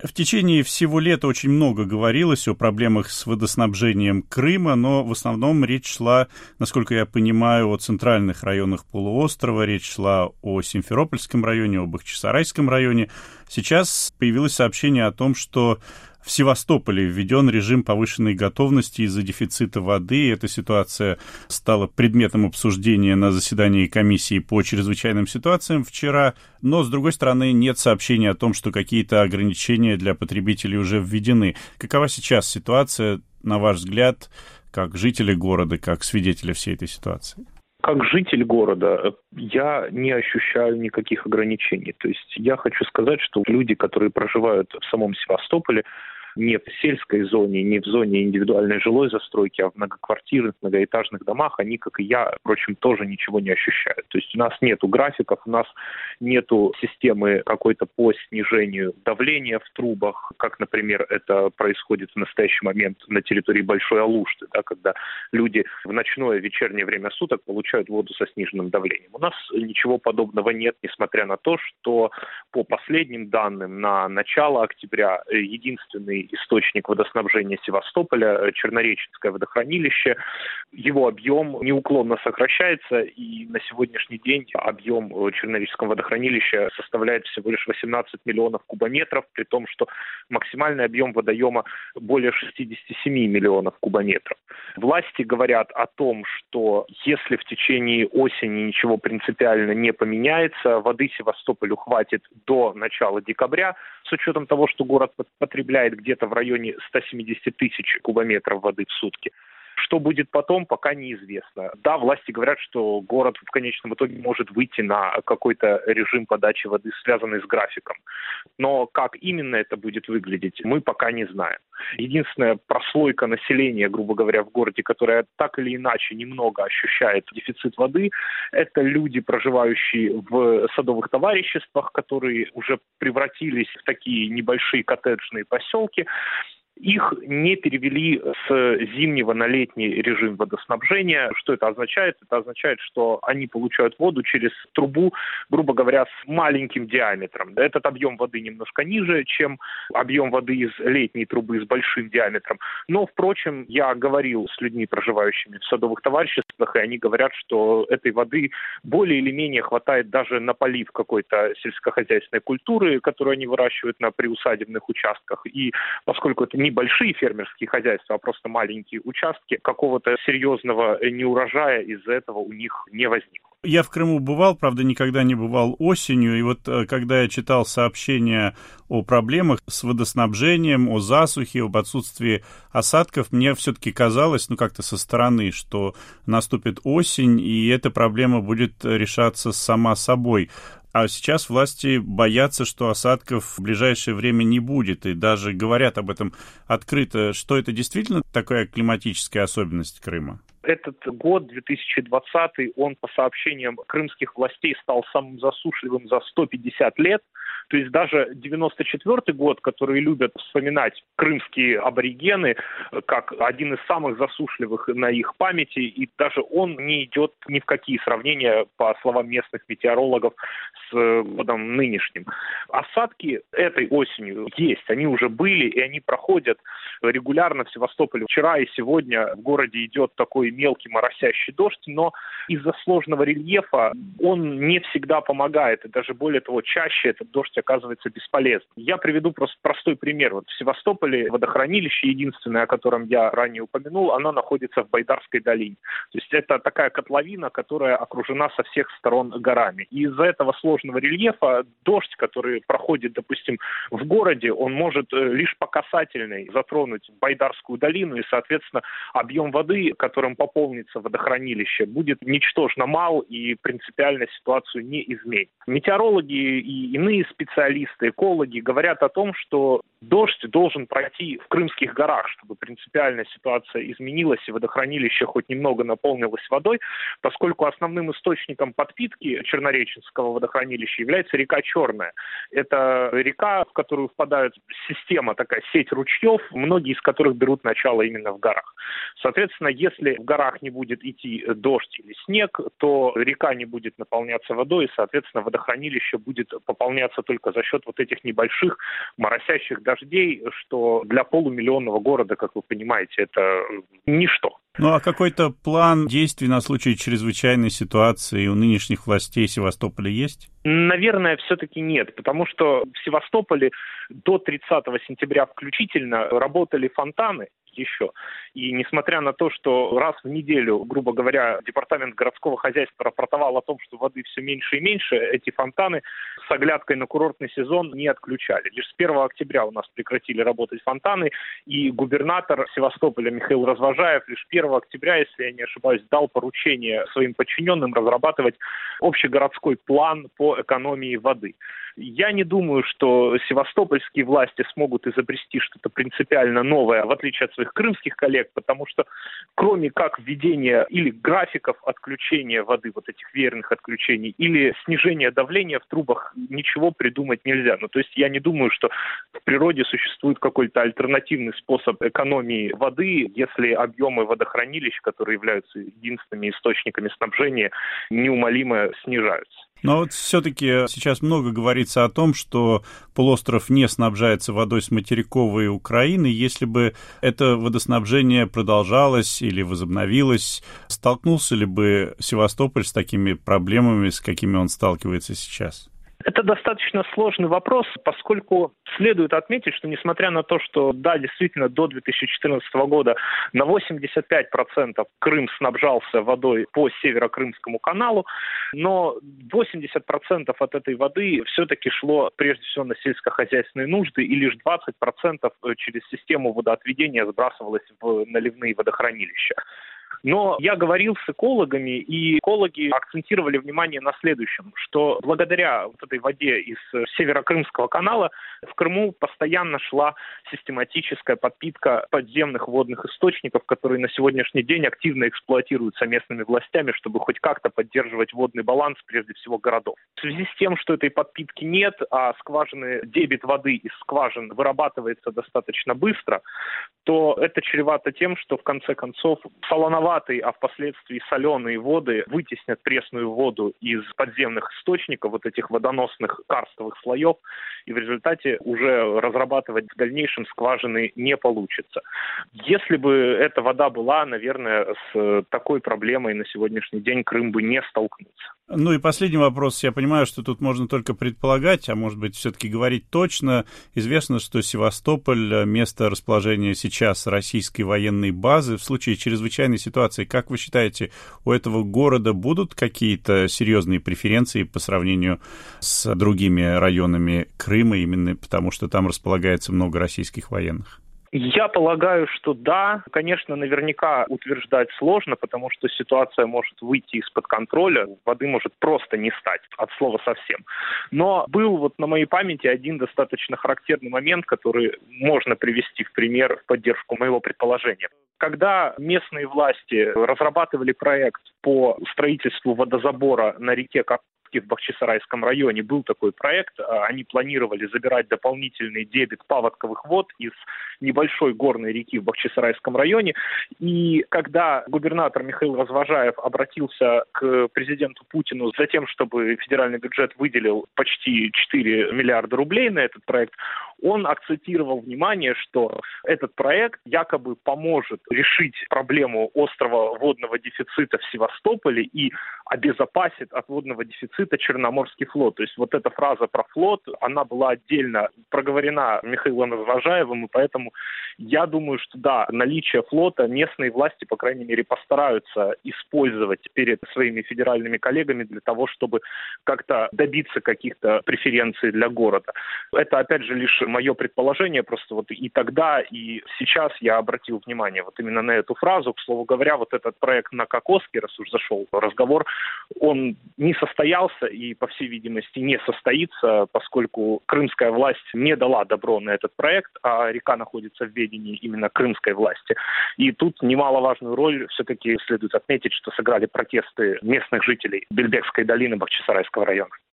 В течение всего лета очень много говорилось о проблемах с водоснабжением Крыма, но в основном речь шла, насколько я понимаю, о центральных районах полуострова, речь шла о Симферопольском районе, об Бахчисарайском районе. Сейчас появилось сообщение о том, что в Севастополе введен режим повышенной готовности из-за дефицита воды. Эта ситуация стала предметом обсуждения на заседании комиссии по чрезвычайным ситуациям вчера. Но, с другой стороны, нет сообщения о том, что какие-то ограничения для потребителей уже введены. Какова сейчас ситуация, на ваш взгляд, как жители города, как свидетели всей этой ситуации? как житель города я не ощущаю никаких ограничений. То есть я хочу сказать, что люди, которые проживают в самом Севастополе, не в сельской зоне, не в зоне индивидуальной жилой застройки, а в многоквартирных, многоэтажных домах, они, как и я, впрочем, тоже ничего не ощущают. То есть у нас нету графиков, у нас нету системы какой-то по снижению давления в трубах, как, например, это происходит в настоящий момент на территории Большой Алушты, да, когда люди в ночное вечернее время суток получают воду со сниженным давлением. У нас ничего подобного нет, несмотря на то, что по последним данным на начало октября единственный источник водоснабжения Севастополя, э, Чернореченское водохранилище. Его объем неуклонно сокращается, и на сегодняшний день объем э, Чернореченского водохранилища составляет всего лишь 18 миллионов кубометров, при том, что максимальный объем водоема более 67 миллионов кубометров. Власти говорят о том, что если в течение осени ничего принципиально не поменяется, воды Севастополю хватит до начала декабря, с учетом того, что город потребляет где где-то в районе 170 тысяч кубометров воды в сутки. Что будет потом, пока неизвестно. Да, власти говорят, что город в конечном итоге может выйти на какой-то режим подачи воды, связанный с графиком. Но как именно это будет выглядеть, мы пока не знаем. Единственная прослойка населения, грубо говоря, в городе, которая так или иначе немного ощущает дефицит воды, это люди, проживающие в садовых товариществах, которые уже превратились в такие небольшие коттеджные поселки, их не перевели с зимнего на летний режим водоснабжения. Что это означает? Это означает, что они получают воду через трубу, грубо говоря, с маленьким диаметром. Этот объем воды немножко ниже, чем объем воды из летней трубы с большим диаметром. Но, впрочем, я говорил с людьми, проживающими в садовых товариществах, и они говорят, что этой воды более или менее хватает даже на полив какой-то сельскохозяйственной культуры, которую они выращивают на приусадебных участках. И поскольку это не небольшие фермерские хозяйства, а просто маленькие участки, какого-то серьезного неурожая из-за этого у них не возникло. Я в Крыму бывал, правда, никогда не бывал осенью, и вот э, когда я читал сообщения о проблемах с водоснабжением, о засухе, об отсутствии осадков, мне все-таки казалось, ну как-то со стороны, что наступит осень, и эта проблема будет решаться сама собой. А сейчас власти боятся, что осадков в ближайшее время не будет, и даже говорят об этом открыто. Что это действительно такая климатическая особенность Крыма? Этот год, 2020, он, по сообщениям крымских властей, стал самым засушливым за 150 лет. То есть даже 94 год, который любят вспоминать крымские аборигены, как один из самых засушливых на их памяти, и даже он не идет ни в какие сравнения, по словам местных метеорологов, с годом нынешним. Осадки этой осенью есть, они уже были, и они проходят регулярно в Севастополе. Вчера и сегодня в городе идет такой мелкий моросящий дождь, но из-за сложного рельефа он не всегда помогает, и даже более того, чаще этот дождь оказывается бесполезным. Я приведу просто простой пример. Вот в Севастополе водохранилище, единственное, о котором я ранее упомянул, оно находится в Байдарской долине. То есть это такая котловина, которая окружена со всех сторон горами. И из-за этого сложного рельефа дождь, который проходит, допустим, городе, он может э, лишь по касательной затронуть Байдарскую долину, и, соответственно, объем воды, которым пополнится водохранилище, будет ничтожно мал и принципиально ситуацию не изменит. Метеорологи и иные специалисты, экологи говорят о том, что дождь должен пройти в Крымских горах, чтобы принципиально ситуация изменилась и водохранилище хоть немного наполнилось водой, поскольку основным источником подпитки Чернореченского водохранилища является река Черная. Это река, в которую впадает система, такая сеть ручьев, многие из которых берут начало именно в горах. Соответственно, если в горах не будет идти дождь или снег, то река не будет наполняться водой, и, соответственно, водохранилище будет пополняться только за счет вот этих небольших моросящих дождей, что для полумиллионного города, как вы понимаете, это ничто. Ну а какой-то план действий на случай чрезвычайной ситуации у нынешних властей Севастополя есть? Наверное, все-таки нет, потому что в Севастополе до 30 сентября включительно работали фонтаны, еще. И несмотря на то, что раз в неделю, грубо говоря, департамент городского хозяйства рапортовал о том, что воды все меньше и меньше, эти фонтаны с оглядкой на курортный сезон не отключали. Лишь с 1 октября у нас прекратили работать фонтаны, и губернатор Севастополя Михаил Развожаев лишь 1 октября, если я не ошибаюсь, дал поручение своим подчиненным разрабатывать общегородской план по экономии воды. Я не думаю, что севастопольские власти смогут изобрести что-то принципиально новое, в отличие от своих крымских коллег, потому что кроме как введения или графиков отключения воды, вот этих верных отключений, или снижения давления в трубах, ничего придумать нельзя. Ну, то есть я не думаю, что в природе существует какой-то альтернативный способ экономии воды, если объемы водохранилищ, которые являются единственными источниками снабжения, неумолимо снижаются. Но вот все-таки сейчас много говорится о том, что полуостров не снабжается водой с материковой Украины. Если бы это водоснабжение продолжалось или возобновилось, столкнулся ли бы Севастополь с такими проблемами, с какими он сталкивается сейчас? Это достаточно сложный вопрос, поскольку следует отметить, что несмотря на то, что, да, действительно, до 2014 года на 85% Крым снабжался водой по Северо-Крымскому каналу, но 80% от этой воды все-таки шло прежде всего на сельскохозяйственные нужды, и лишь 20% через систему водоотведения сбрасывалось в наливные водохранилища. Но я говорил с экологами, и экологи акцентировали внимание на следующем, что благодаря вот этой воде из Северокрымского канала в Крыму постоянно шла систематическая подпитка подземных водных источников, которые на сегодняшний день активно эксплуатируются местными властями, чтобы хоть как-то поддерживать водный баланс, прежде всего, городов. В связи с тем, что этой подпитки нет, а скважины, дебит воды из скважин вырабатывается достаточно быстро, то это чревато тем, что в конце концов солоноватые солоноватые, а впоследствии соленые воды вытеснят пресную воду из подземных источников, вот этих водоносных карстовых слоев, и в результате уже разрабатывать в дальнейшем скважины не получится. Если бы эта вода была, наверное, с такой проблемой на сегодняшний день Крым бы не столкнулся. Ну и последний вопрос. Я понимаю, что тут можно только предполагать, а может быть все-таки говорить точно. Известно, что Севастополь – место расположения сейчас российской военной базы. В случае чрезвычайной ситуации, как вы считаете, у этого города будут какие-то серьезные преференции по сравнению с другими районами Крыма, именно потому что там располагается много российских военных? Я полагаю, что да. Конечно, наверняка утверждать сложно, потому что ситуация может выйти из-под контроля, воды может просто не стать, от слова совсем. Но был вот на моей памяти один достаточно характерный момент, который можно привести в пример в поддержку моего предположения. Когда местные власти разрабатывали проект по строительству водозабора на реке в Бахчисарайском районе был такой проект. А, они планировали забирать дополнительный дебет паводковых вод из небольшой горной реки в Бахчисарайском районе. И когда губернатор Михаил Развожаев обратился к президенту Путину за тем, чтобы федеральный бюджет выделил почти 4 миллиарда рублей на этот проект, он акцентировал внимание, что этот проект якобы поможет решить проблему острого водного дефицита в Севастополе и обезопасит от водного дефицита Черноморский флот. То есть вот эта фраза про флот, она была отдельно проговорена Михаилом Развожаевым, и поэтому я думаю, что да, наличие флота местные власти, по крайней мере, постараются использовать перед своими федеральными коллегами для того, чтобы как-то добиться каких-то преференций для города. Это, опять же, лишь мое предположение, просто вот и тогда, и сейчас я обратил внимание вот именно на эту фразу. К слову говоря, вот этот проект на Кокоске, раз уж зашел разговор, он не состоялся и, по всей видимости, не состоится, поскольку крымская власть не дала добро на этот проект, а река находится в ведении именно крымской власти. И тут немаловажную роль все-таки следует отметить, что сыграли протесты местных жителей Бельбекской долины Бахчисарайского района.